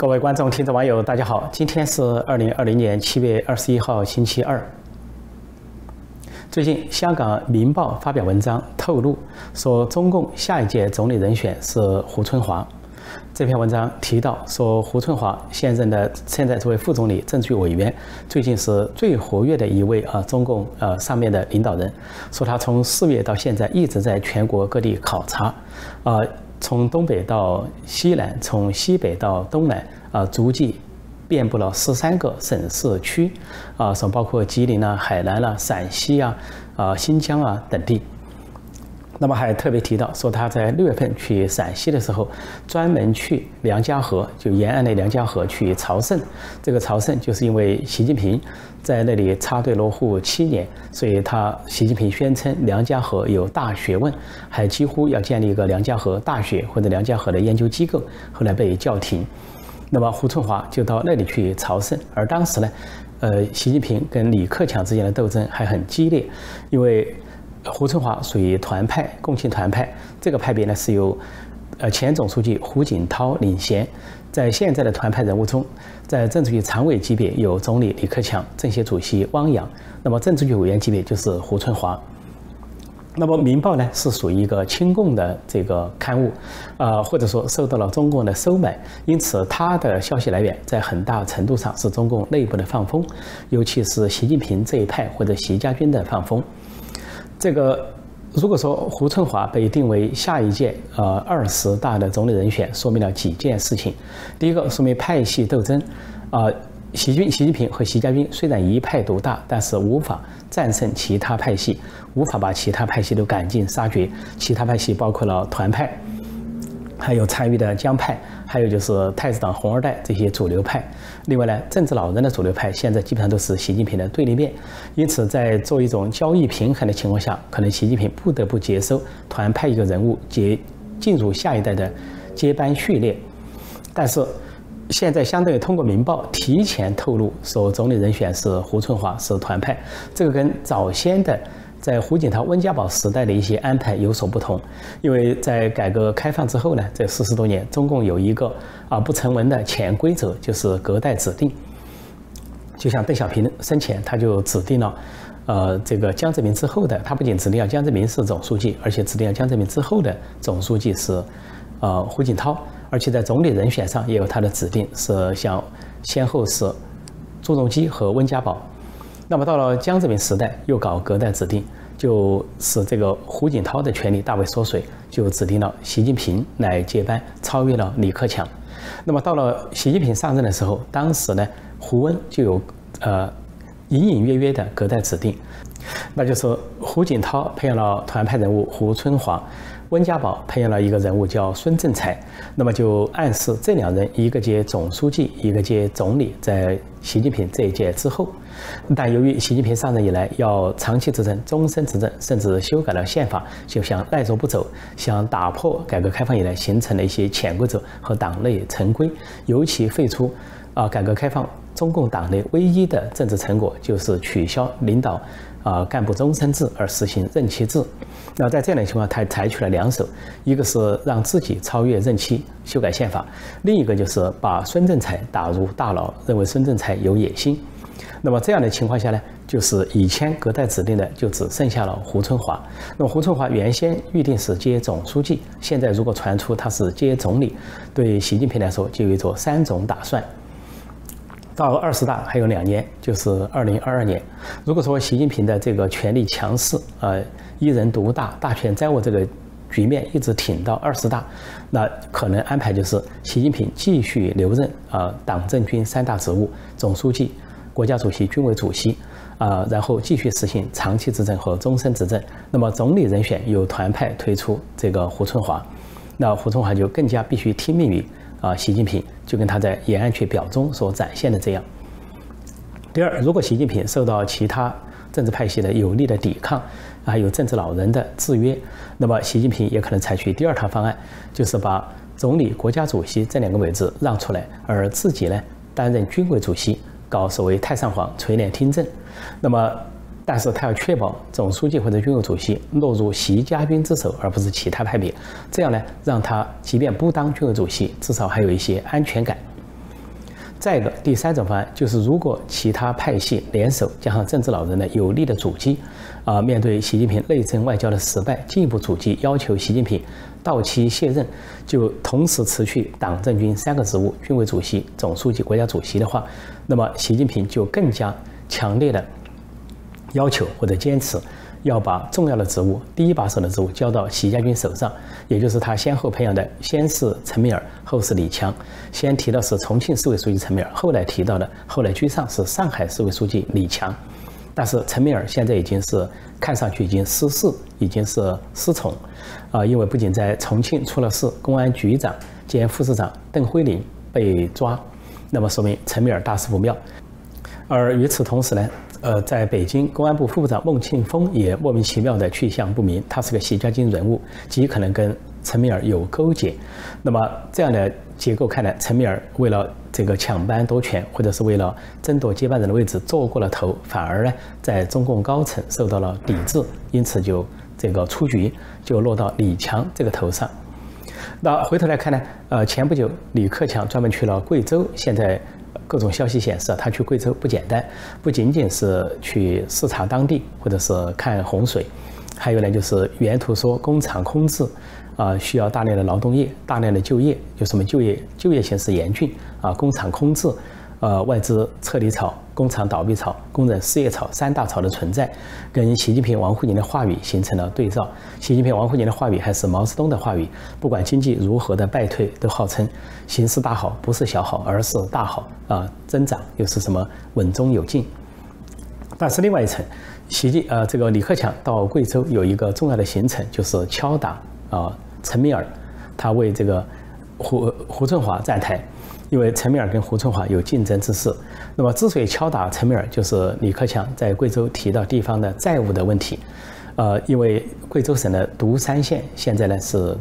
各位观众、听众、网友，大家好！今天是二零二零年七月二十一号，星期二。最近，香港《明报》发表文章透露，说中共下一届总理人选是胡春华。这篇文章提到，说胡春华现任的现在作为副总理、政治局委员，最近是最活跃的一位啊，中共呃上面的领导人。说他从四月到现在一直在全国各地考察，啊。从东北到西南，从西北到东南，啊，足迹遍布了十三个省市区，啊，省包括吉林啊、海南啊、陕西啊、啊新疆啊等地。那么还特别提到说，他在六月份去陕西的时候，专门去梁家河，就沿岸的梁家河去朝圣。这个朝圣就是因为习近平在那里插队落户七年，所以他习近平宣称梁家河有大学问，还几乎要建立一个梁家河大学或者梁家河的研究机构，后来被叫停。那么胡春华就到那里去朝圣，而当时呢，呃，习近平跟李克强之间的斗争还很激烈，因为。胡春华属于团派，共青团派。这个派别呢是由，呃，前总书记胡锦涛领衔。在现在的团派人物中，在政治局常委级别有总理李克强、政协主席汪洋。那么政治局委员级别就是胡春华。那么《民报》呢是属于一个亲共的这个刊物，呃，或者说受到了中共的收买，因此它的消息来源在很大程度上是中共内部的放风，尤其是习近平这一派或者习家军的放风。这个，如果说胡春华被定为下一届呃二十大的总理人选，说明了几件事情。第一个，说明派系斗争，啊，习近习近平和习家军虽然一派独大，但是无法战胜其他派系，无法把其他派系都赶尽杀绝。其他派系包括了团派，还有参与的江派。还有就是太子党、红二代这些主流派，另外呢，政治老人的主流派现在基本上都是习近平的对立面，因此在做一种交易平衡的情况下，可能习近平不得不接收团派一个人物接进入下一代的接班序列。但是现在相当于通过《民报》提前透露说总理人选是胡春华是团派，这个跟早先的。在胡锦涛、温家宝时代的一些安排有所不同，因为在改革开放之后呢，这四十多年，中共有一个啊不成文的潜规则，就是隔代指定。就像邓小平生前他就指定了，呃，这个江泽民之后的，他不仅指定了江泽民是总书记，而且指定了江泽民之后的总书记是，呃，胡锦涛，而且在总理人选上也有他的指定，是像先后是朱镕基和温家宝。那么到了江泽民时代，又搞隔代指定，就使这个胡锦涛的权力大为缩水，就指定了习近平来接班，超越了李克强。那么到了习近平上任的时候，当时呢，胡温就有呃隐隐约约的隔代指定，那就是胡锦涛培养了团派人物胡春华。温家宝培养了一个人物叫孙政才，那么就暗示这两人一个接总书记，一个接总理，在习近平这一届之后。但由于习近平上任以来要长期执政、终身执政，甚至修改了宪法，就想赖着不走，想打破改革开放以来形成的一些潜规则和党内陈规，尤其废除啊改革开放中共党内唯一的政治成果，就是取消领导。啊，干部终身制而实行任期制，那在这样的情况，他采取了两手，一个是让自己超越任期，修改宪法；另一个就是把孙政才打入大牢，认为孙政才有野心。那么这样的情况下呢，就是以前隔代指定的就只剩下了胡春华。那么胡春华原先预定是接总书记，现在如果传出他是接总理，对习近平来说就有着三种打算。到二十大还有两年，就是二零二二年。如果说习近平的这个权力强势，呃，一人独大、大权在握这个局面一直挺到二十大，那可能安排就是习近平继续留任啊，党政军三大职务，总书记、国家主席、军委主席啊，然后继续实行长期执政和终身执政。那么总理人选由团派推出这个胡春华，那胡春华就更加必须听命于。啊，习近平就跟他在延安区表中所展现的这样。第二，如果习近平受到其他政治派系的有力的抵抗，还有政治老人的制约，那么习近平也可能采取第二套方案，就是把总理、国家主席这两个位置让出来，而自己呢担任军委主席，搞所谓太上皇垂帘听政。那么。但是他要确保总书记或者军委主席落入习家军之手，而不是其他派别。这样呢，让他即便不当军委主席，至少还有一些安全感。再一个，第三种方案就是，如果其他派系联手，加上政治老人的有力的阻击，啊，面对习近平内政外交的失败，进一步阻击，要求习近平到期卸任，就同时辞去党政军三个职务，军委主席、总书记、国家主席的话，那么习近平就更加强烈的要求或者坚持。要把重要的职务、第一把手的职务交到习家军手上，也就是他先后培养的，先是陈敏尔，后是李强。先提到是重庆市委书记陈敏尔，后来提到的，后来居上是上海市委书记李强。但是陈敏尔现在已经是看上去已经失势，已经是失宠，啊，因为不仅在重庆出了事，公安局长兼副市长邓辉林被抓，那么说明陈敏尔大事不妙。而与此同时呢？呃，在北京，公安部副部长孟庆峰也莫名其妙的去向不明，他是个习家军人物，极可能跟陈敏尔有勾结。那么这样的结构看来，陈敏尔为了这个抢班夺权，或者是为了争夺接班人的位置做过了头，反而呢在中共高层受到了抵制，因此就这个出局，就落到李强这个头上。那回头来看呢，呃，前不久李克强专门去了贵州，现在。各种消息显示，他去贵州不简单，不仅仅是去视察当地，或者是看洪水，还有呢，就是原图说工厂空置，啊，需要大量的劳动力，大量的就业，有什么就业就业形势严峻啊，工厂空置。呃，外资撤离潮、工厂倒闭潮、工人失业潮三大潮的存在，跟习近平、王沪宁的话语形成了对照。习近平、王沪宁的话语还是毛泽东的话语，不管经济如何的败退，都号称形势大好，不是小好，而是大好啊，增长又是什么稳中有进。但是另外一层，习近呃这个李克强到贵州有一个重要的行程，就是敲打啊陈敏尔，他为这个胡胡春华站台。因为陈敏尔跟胡春华有竞争之势，那么之所以敲打陈敏尔，就是李克强在贵州提到地方的债务的问题，呃，因为贵州省的独山县现在呢是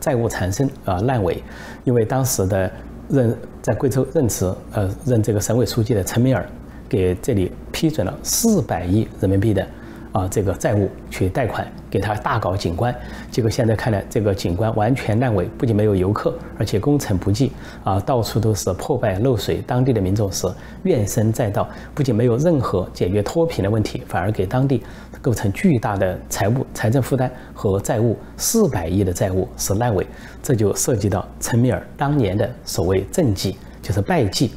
债务缠身啊烂尾，因为当时的任在贵州任职呃任这个省委书记的陈敏尔给这里批准了四百亿人民币的。啊，这个债务去贷款给他大搞景观，结果现在看来，这个景观完全烂尾，不仅没有游客，而且工程不济啊，到处都是破败漏水，当地的民众是怨声载道，不仅没有任何解决脱贫的问题，反而给当地构成巨大的财务财政负担和债务，四百亿的债务是烂尾，这就涉及到陈敏尔当年的所谓政绩，就是败绩。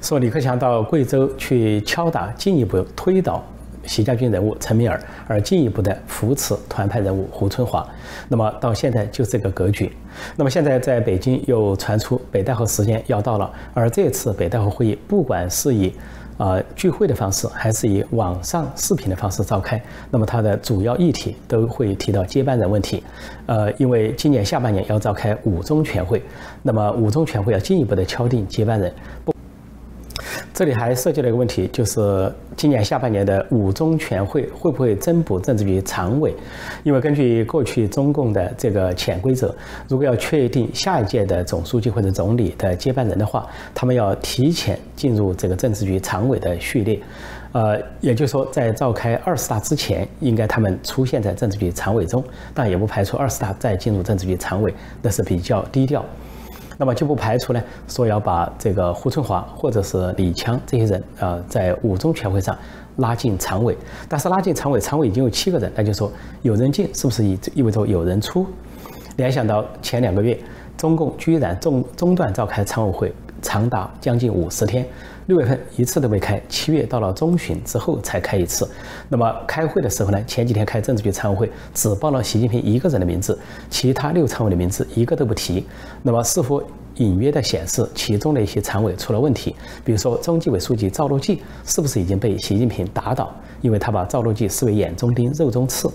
说李克强到贵州去敲打，进一步推倒。习家军人物陈敏尔，而进一步的扶持团派人物胡春华，那么到现在就这个格局。那么现在在北京又传出北戴河时间要到了，而这次北戴河会议，不管是以啊聚会的方式，还是以网上视频的方式召开，那么它的主要议题都会提到接班人问题。呃，因为今年下半年要召开五中全会，那么五中全会要进一步的敲定接班人。这里还涉及了一个问题，就是今年下半年的五中全会会不会增补政治局常委？因为根据过去中共的这个潜规则，如果要确定下一届的总书记或者总理的接班人的话，他们要提前进入这个政治局常委的序列。呃，也就是说，在召开二十大之前，应该他们出现在政治局常委中，但也不排除二十大再进入政治局常委，那是比较低调。那么就不排除呢，说要把这个胡春华或者是李强这些人，啊，在五中全会上拉进常委。但是拉进常委，常委已经有七个人，那就说有人进，是不是意意味着有人出？联想到前两个月，中共居然中中断召开常委会，长达将近五十天，六月份一次都没开，七月到了中旬之后才开一次。那么开会的时候呢，前几天开政治局常委会，只报了习近平一个人的名字，其他六常委的名字一个都不提。那么似乎？隐约的显示，其中的一些常委出了问题，比如说中纪委书记赵乐际是不是已经被习近平打倒？因为他把赵乐际视为眼中钉、肉中刺。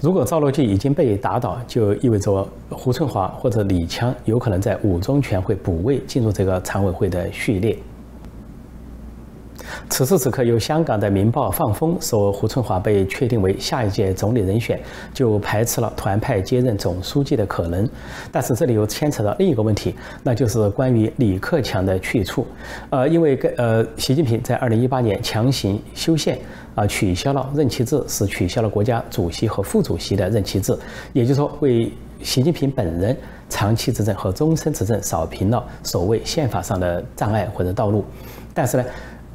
如果赵乐际已经被打倒，就意味着胡春华或者李强有可能在五中全会补位进入这个常委会的序列。此时此刻，由香港的《明报》放风说胡春华被确定为下一届总理人选，就排斥了团派接任总书记的可能。但是这里又牵扯到另一个问题，那就是关于李克强的去处。呃，因为跟呃，习近平在二零一八年强行修宪啊，取消了任期制，是取消了国家主席和副主席的任期制，也就是说为。习近平本人长期执政和终身执政扫平了所谓宪法上的障碍或者道路，但是呢，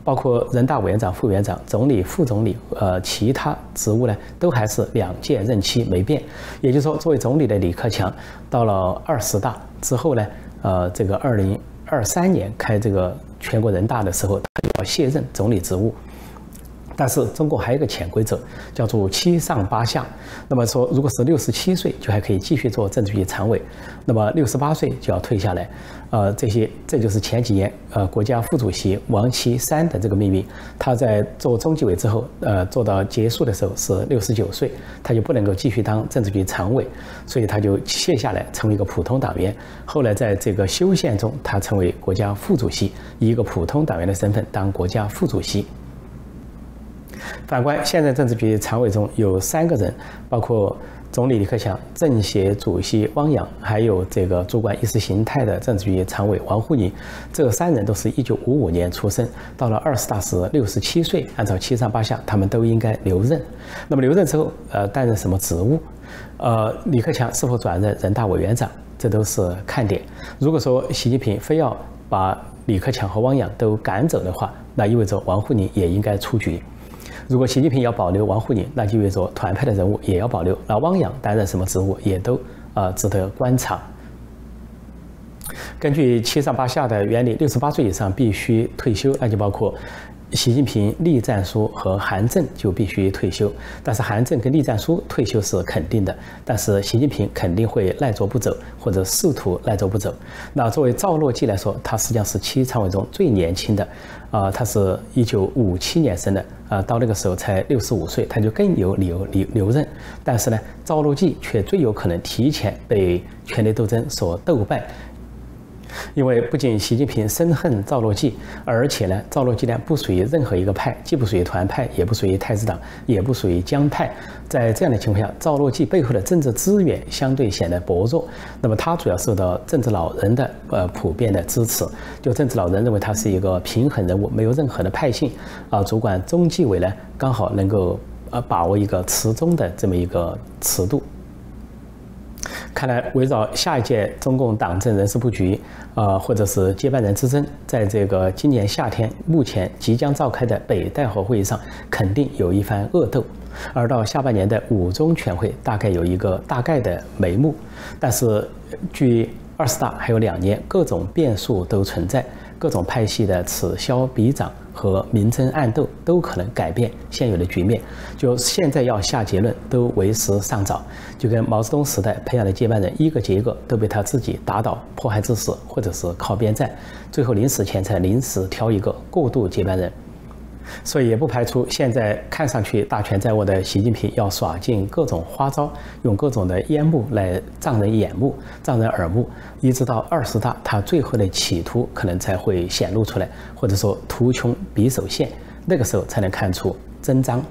包括人大委员长、副委员长、总理、副总理，呃，其他职务呢，都还是两届任期没变。也就是说，作为总理的李克强，到了二十大之后呢，呃，这个二零二三年开这个全国人大的时候，他就要卸任总理职务。但是中国还有一个潜规则，叫做七上八下。那么说，如果是六十七岁，就还可以继续做政治局常委；那么六十八岁就要退下来。呃，这些这就是前几年呃国家副主席王岐山的这个命运。他在做中纪委之后，呃，做到结束的时候是六十九岁，他就不能够继续当政治局常委，所以他就卸下来成为一个普通党员。后来在这个修宪中，他成为国家副主席，以一个普通党员的身份当国家副主席。反观现在政治局常委中有三个人，包括总理李克强、政协主席汪洋，还有这个主管意识形态的政治局常委王沪宁，这三人都是一九五五年出生，到了二十大时六十七岁，按照七上八下，他们都应该留任。那么留任之后，呃，担任什么职务？呃，李克强是否转任人大委员长？这都是看点。如果说习近平非要把李克强和汪洋都赶走的话，那意味着王沪宁也应该出局。如果习近平要保留王沪宁，那就意味着团派的人物也要保留。那汪洋担任什么职务，也都呃值得观察。根据七上八下的原理，六十八岁以上必须退休，那就包括。习近平、栗战书和韩正就必须退休，但是韩正跟栗战书退休是肯定的，但是习近平肯定会赖着不走，或者试图赖着不走。那作为赵乐际来说，他实际上是七常委中最年轻的，啊，他是一九五七年生的，啊，到那个时候才六十五岁，他就更有理由留留任。但是呢，赵乐际却最有可能提前被权力斗争所斗败。因为不仅习近平深恨赵乐际，而且呢，赵乐际呢不属于任何一个派，既不属于团派，也不属于太子党，也不属于江派。在这样的情况下，赵乐际背后的政治资源相对显得薄弱。那么他主要受到政治老人的呃普遍的支持，就政治老人认为他是一个平衡人物，没有任何的派性啊。主管中纪委呢，刚好能够呃把握一个持中的这么一个尺度。看来，围绕下一届中共党政人事布局，呃，或者是接班人之争，在这个今年夏天目前即将召开的北戴河会议上，肯定有一番恶斗；而到下半年的五中全会，大概有一个大概的眉目。但是，距二十大还有两年，各种变数都存在。各种派系的此消彼长和明争暗斗都可能改变现有的局面。就现在要下结论，都为时尚早。就跟毛泽东时代培养的接班人，一个接一个都被他自己打倒、迫害致死，或者是靠边站，最后临死前才临时挑一个过渡接班人。所以也不排除现在看上去大权在握的习近平要耍尽各种花招，用各种的烟幕来障人眼目、障人耳目，一直到二十大，他最后的企图可能才会显露出来，或者说图穷匕首现，那个时候才能看出真章。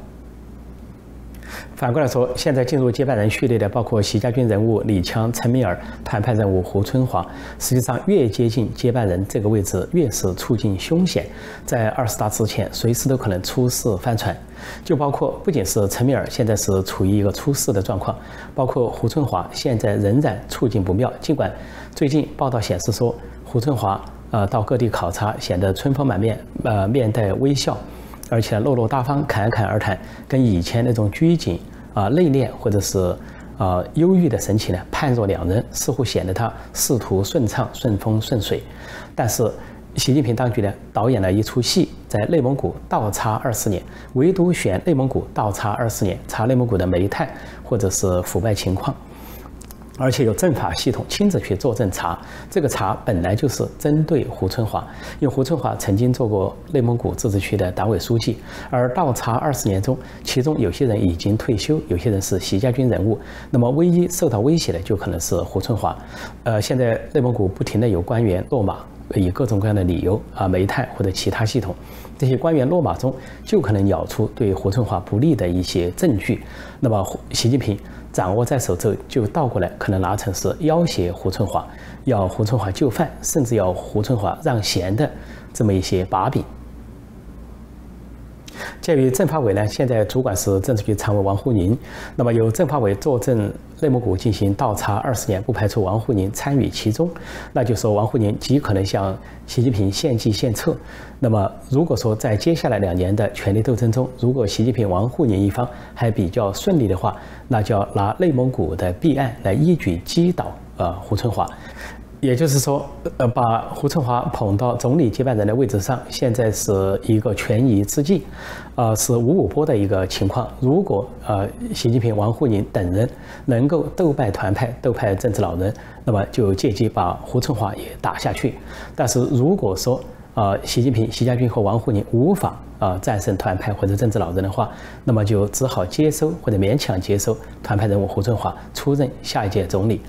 反过来说，现在进入接班人序列的包括习家军人物李强、陈敏尔，谈判人物胡春华。实际上，越接近接班人这个位置，越是处境凶险。在二十大之前，随时都可能出事翻船。就包括不仅是陈敏尔，现在是处于一个出事的状况，包括胡春华现在仍然处境不妙。尽管最近报道显示说，胡春华呃到各地考察，显得春风满面，呃面带微笑。而且落落大方、侃侃而谈，跟以前那种拘谨、啊内敛或者是啊忧郁的神情呢判若两人，似乎显得他仕途顺畅、顺风顺水。但是，习近平当局呢导演了一出戏，在内蒙古倒插二十年，唯独选内蒙古倒插二十年，查内蒙古的煤炭或者是腐败情况。而且有政法系统亲自去做政查，这个查本来就是针对胡春华，因为胡春华曾经做过内蒙古自治区的党委书记，而倒查二十年中，其中有些人已经退休，有些人是习家军人物，那么唯一受到威胁的就可能是胡春华。呃，现在内蒙古不停的有官员落马，以各种各样的理由啊，煤炭或者其他系统，这些官员落马中就可能咬出对胡春华不利的一些证据，那么习近平。掌握在手之后，就倒过来可能拿成是要挟胡春华，要胡春华就范，甚至要胡春华让贤的这么一些把柄。鉴于政法委呢现在主管是政治局常委王沪宁，那么由政法委坐镇内蒙古进行倒查二十年，不排除王沪宁参与其中，那就说王沪宁极可能向习近平献计献策。那么如果说在接下来两年的权力斗争中，如果习近平、王沪宁一方还比较顺利的话，那就要拿内蒙古的弊案来一举击倒呃胡春华。也就是说，呃，把胡春华捧到总理接班人的位置上，现在是一个权宜之计，呃，是五五波的一个情况。如果呃，习近平、王沪宁等人能够斗败团派、斗败政治老人，那么就借机把胡春华也打下去。但是如果说呃，习近平、习家军和王沪宁无法啊战胜团派或者政治老人的话，那么就只好接收或者勉强接收团派人物胡春华出任下一届总理。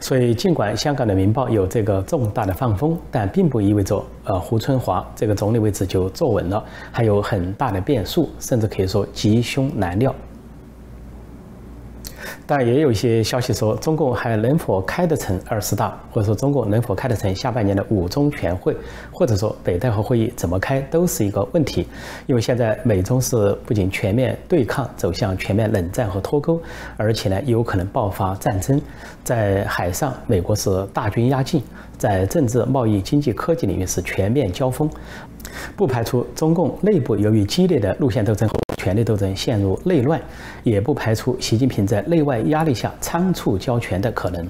所以，尽管香港的《明报》有这个重大的放风，但并不意味着呃胡春华这个总理位置就坐稳了，还有很大的变数，甚至可以说吉凶难料。但也有一些消息说，中共还能否开得成二十大，或者说中共能否开得成下半年的五中全会，或者说北戴河会议怎么开，都是一个问题。因为现在美中是不仅全面对抗，走向全面冷战和脱钩，而且呢有可能爆发战争。在海上，美国是大军压境；在政治、贸易、经济、科技领域是全面交锋。不排除中共内部由于激烈的路线斗争后权力斗争陷入内乱，也不排除习近平在内外压力下仓促交权的可能。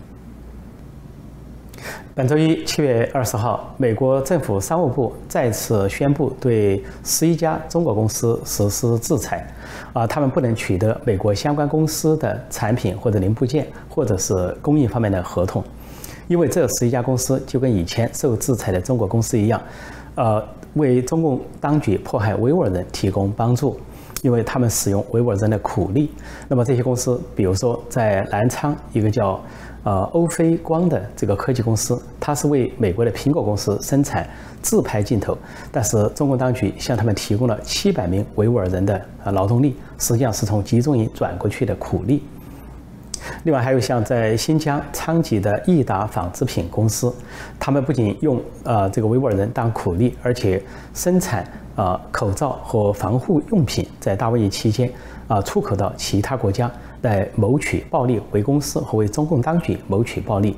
本周一，七月二十号，美国政府商务部再次宣布对十一家中国公司实施制裁，啊，他们不能取得美国相关公司的产品或者零部件，或者是供应方面的合同，因为这十一家公司就跟以前受制裁的中国公司一样，呃。为中共当局迫害维吾尔人提供帮助，因为他们使用维吾尔人的苦力。那么这些公司，比如说在南昌一个叫呃欧菲光的这个科技公司，它是为美国的苹果公司生产自拍镜头，但是中共当局向他们提供了七百名维吾尔人的呃劳动力，实际上是从集中营转过去的苦力。另外还有像在新疆昌吉的益达纺织品公司，他们不仅用呃这个维吾尔人当苦力，而且生产呃口罩和防护用品，在大瘟疫期间啊出口到其他国家来谋取暴利，为公司和为中共当局谋取暴利，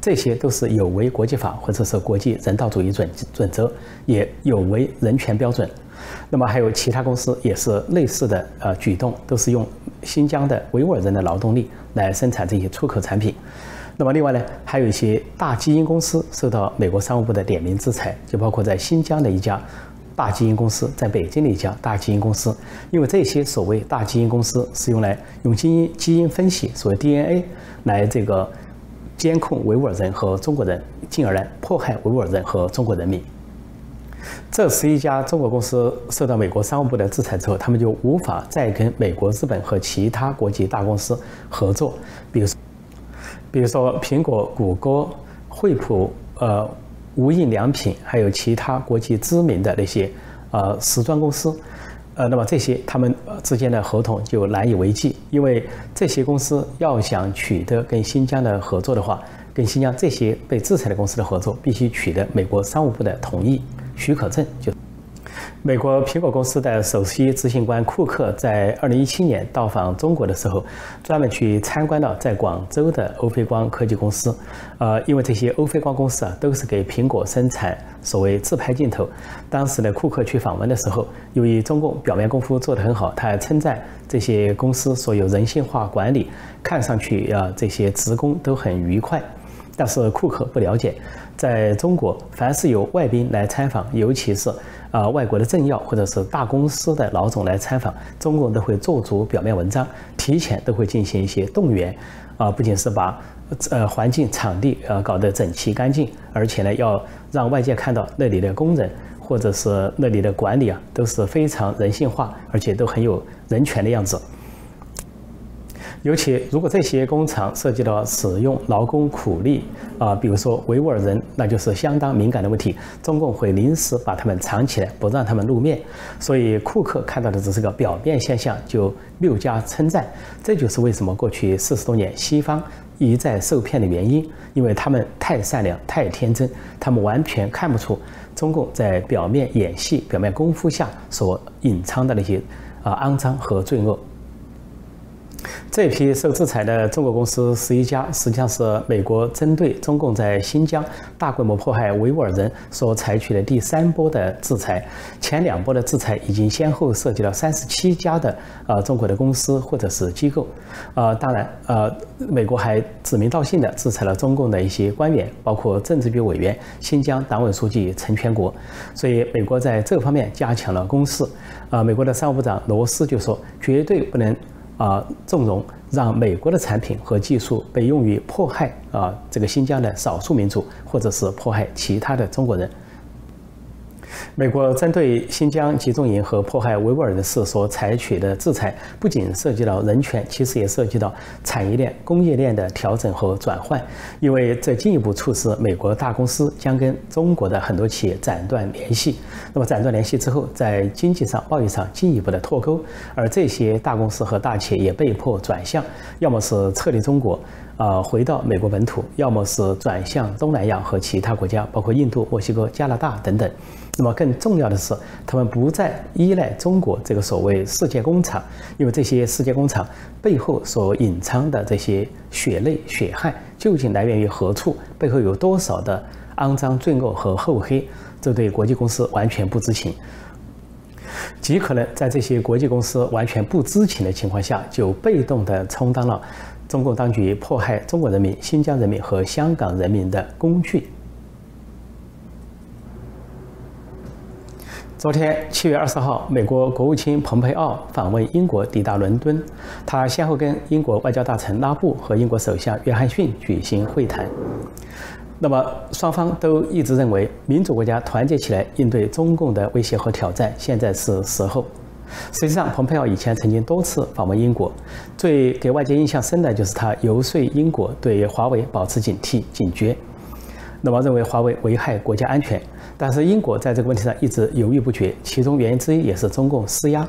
这些都是有违国际法或者是国际人道主义准准则，也有违人权标准。那么还有其他公司也是类似的呃举动，都是用新疆的维吾尔人的劳动力。来生产这些出口产品，那么另外呢，还有一些大基因公司受到美国商务部的点名制裁，就包括在新疆的一家大基因公司，在北京的一家大基因公司，因为这些所谓大基因公司是用来用基因基因分析，所谓 DNA 来这个监控维吾尔人和中国人，进而来迫害维吾尔人和中国人民。这十一家中国公司受到美国商务部的制裁之后，他们就无法再跟美国、日本和其他国际大公司合作，比如，比如说苹果、谷歌、惠普、呃无印良品，还有其他国际知名的那些呃时装公司，呃，那么这些他们之间的合同就难以为继，因为这些公司要想取得跟新疆的合作的话，跟新疆这些被制裁的公司的合作，必须取得美国商务部的同意。许可证就，美国苹果公司的首席执行官库克在二零一七年到访中国的时候，专门去参观了在广州的欧菲光科技公司。呃，因为这些欧菲光公司啊，都是给苹果生产所谓自拍镜头。当时呢，库克去访问的时候，由于中共表面功夫做得很好，他还称赞这些公司所有人性化管理，看上去啊，这些职工都很愉快。但是库克不了解。在中国，凡是有外宾来参访，尤其是啊外国的政要或者是大公司的老总来参访，中国都会做足表面文章，提前都会进行一些动员，啊，不仅是把呃环境场地呃搞得整齐干净，而且呢要让外界看到那里的工人或者是那里的管理啊都是非常人性化，而且都很有人权的样子。尤其如果这些工厂涉及到使用劳工苦力啊，比如说维吾尔人，那就是相当敏感的问题。中共会临时把他们藏起来，不让他们露面。所以库克看到的只是个表面现象，就谬加称赞。这就是为什么过去四十多年西方一再受骗的原因，因为他们太善良、太天真，他们完全看不出中共在表面演戏、表面功夫下所隐藏的那些啊肮脏和罪恶。这批受制裁的中国公司十一家，实际上是美国针对中共在新疆大规模迫害维吾尔人所采取的第三波的制裁。前两波的制裁已经先后涉及了三十七家的呃中国的公司或者是机构。呃，当然，呃，美国还指名道姓的制裁了中共的一些官员，包括政治局委员、新疆党委书记陈全国。所以，美国在这方面加强了攻势。啊，美国的商务部长罗斯就说，绝对不能。啊，纵容让美国的产品和技术被用于迫害啊这个新疆的少数民族，或者是迫害其他的中国人。美国针对新疆集中营和迫害维吾尔人士所采取的制裁，不仅涉及到人权，其实也涉及到产业链、工业链的调整和转换，因为这进一步促使美国大公司将跟中国的很多企业斩断联系。那么斩断联系之后，在经济上、贸易上进一步的脱钩，而这些大公司和大企业也被迫转向，要么是撤离中国。啊，回到美国本土，要么是转向东南亚和其他国家，包括印度、墨西哥、加拿大等等。那么更重要的是，他们不再依赖中国这个所谓世界工厂，因为这些世界工厂背后所隐藏的这些血泪血汗，究竟来源于何处？背后有多少的肮脏罪恶和厚黑？这对国际公司完全不知情，极可能在这些国际公司完全不知情的情况下，就被动地充当了。中共当局迫害中国人民、新疆人民和香港人民的工具。昨天七月二十号，美国国务卿蓬佩奥访问英国，抵达伦敦。他先后跟英国外交大臣拉布和英国首相约翰逊举行会谈。那么，双方都一直认为，民主国家团结起来应对中共的威胁和挑战，现在是时候。实际上，蓬佩奥以前曾经多次访问英国，最给外界印象深的就是他游说英国对华为保持警惕、警觉，那么认为华为危害国家安全。但是英国在这个问题上一直犹豫不决，其中原因之一也是中共施压。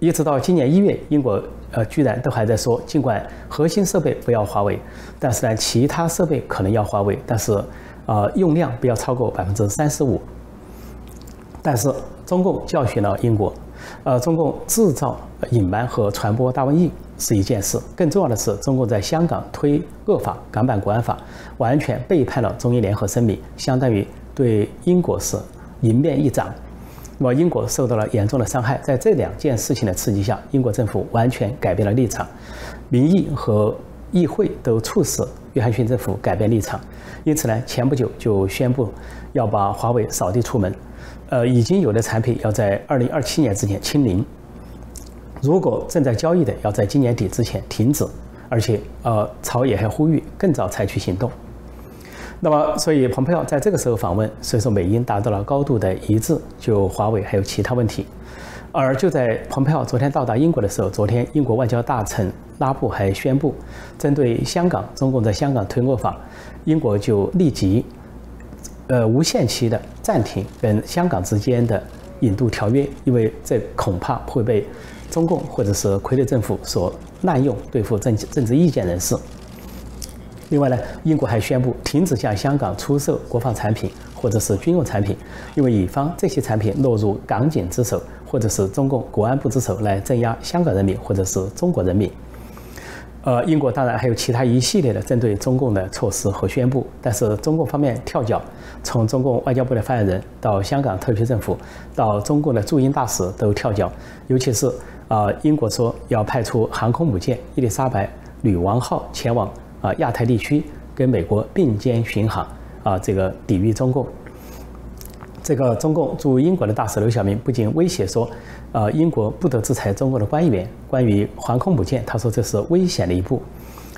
一直到今年一月，英国呃居然都还在说，尽管核心设备不要华为，但是呢，其他设备可能要华为，但是呃用量不要超过百分之三十五。但是中共教训了英国。呃，中共制造隐瞒和传播大瘟疫是一件事，更重要的是，中共在香港推恶法、港版国安法，完全背叛了中英联合声明，相当于对英国是迎面一掌。那么英国受到了严重的伤害，在这两件事情的刺激下，英国政府完全改变了立场，民意和议会都促使约翰逊政府改变立场，因此呢，前不久就宣布要把华为扫地出门。呃，已经有的产品要在二零二七年之前清零。如果正在交易的，要在今年底之前停止。而且，呃，朝野还呼吁更早采取行动。那么，所以蓬佩奥在这个时候访问，所以说美英达到了高度的一致，就华为还有其他问题。而就在蓬佩奥昨天到达英国的时候，昨天英国外交大臣拉布还宣布，针对香港，中共在香港推恶法，英国就立即。呃，无限期的暂停跟香港之间的引渡条约，因为这恐怕会被中共或者是傀儡政府所滥用对付政政治意见人士。另外呢，英国还宣布停止向香港出售国防产品或者是军用产品，因为以方这些产品落入港警之手或者是中共国安部之手来镇压香港人民或者是中国人民。呃，英国当然还有其他一系列的针对中共的措施和宣布，但是中共方面跳脚，从中共外交部的发言人到香港特区政府，到中共的驻英大使都跳脚，尤其是啊，英国说要派出航空母舰伊丽莎白女王号前往啊亚太地区，跟美国并肩巡航啊，这个抵御中共。这个中共驻英国的大使刘晓明不仅威胁说。呃，英国不得制裁中国的官员。关于航空母舰，他说这是危险的一步，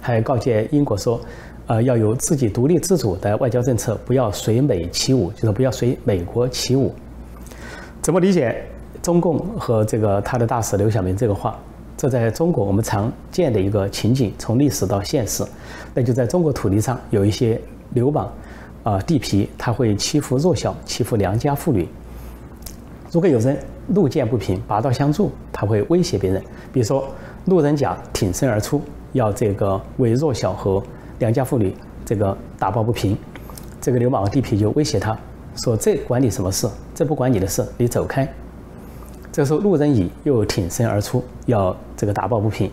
还告诫英国说，呃，要有自己独立自主的外交政策，不要随美起舞，就是不要随美国起舞。怎么理解中共和这个他的大使刘晓明这个话？这在中国我们常见的一个情景，从历史到现实，那就在中国土地上有一些流氓，啊，地痞，他会欺负弱小，欺负良家妇女。如果有人路见不平，拔刀相助，他会威胁别人。比如说，路人甲挺身而出，要这个为弱小和良家妇女这个打抱不平，这个流氓地痞就威胁他，说这管你什么事？这不关你的事，你走开。这时候路人乙又挺身而出，要这个打抱不平。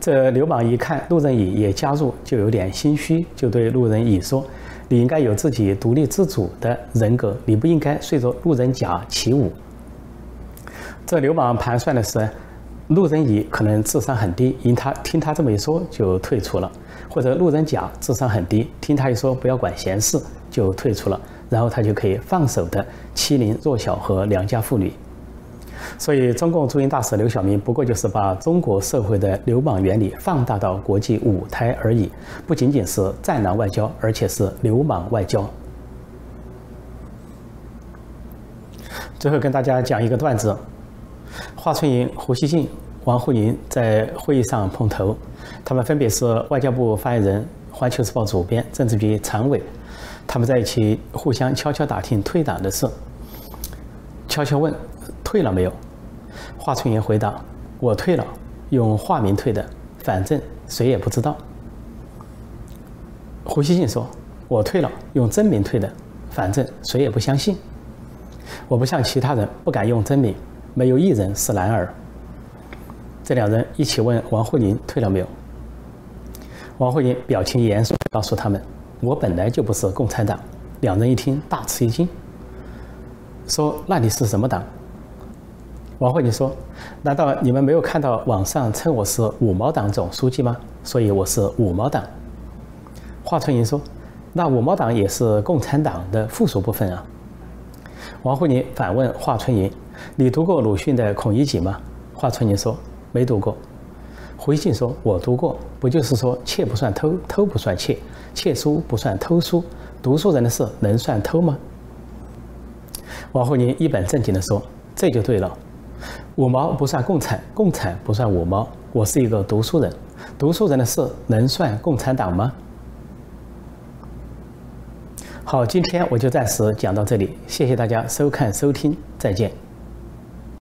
这刘莽一看路人乙也加入，就有点心虚，就对路人乙说：“你应该有自己独立自主的人格，你不应该随着路人甲起舞。”这刘莽盘算的是，路人乙可能智商很低，因他听他这么一说就退出了；或者路人甲智商很低，听他一说不要管闲事就退出了，然后他就可以放手的欺凌弱小和良家妇女。所以，中共驻英大使刘晓明不过就是把中国社会的流氓原理放大到国际舞台而已，不仅仅是战狼外交，而且是流氓外交。最后跟大家讲一个段子：华春莹、胡锡进、王沪宁在会议上碰头，他们分别是外交部发言人、环球时报主编、政治局常委，他们在一起互相悄悄打听退党的事，悄悄问。退了没有？华春莹回答：“我退了，用化名退的，反正谁也不知道。”胡锡进说：“我退了，用真名退的，反正谁也不相信。我不像其他人不敢用真名，没有一人是男儿。”这两人一起问王沪宁退了没有。王沪宁表情严肃，告诉他们：“我本来就不是共产党。”两人一听大吃一惊，说：“那你是什么党？”王沪宁说：“难道你们没有看到网上称我是五毛党总书记吗？所以我是五毛党。”华春莹说：“那五毛党也是共产党的附属部分啊。”王沪宁反问华春莹：“你读过鲁迅的《孔乙己》吗？”华春莹说：“没读过。”胡锡进说：“我读过，不就是说窃不算偷，偷不算窃，窃书不算偷书，读书人的事能算偷吗？”王沪宁一本正经地说：“这就对了。”五毛不算共产，共产不算五毛。我是一个读书人，读书人的事能算共产党吗？好，今天我就暂时讲到这里，谢谢大家收看收听，再见。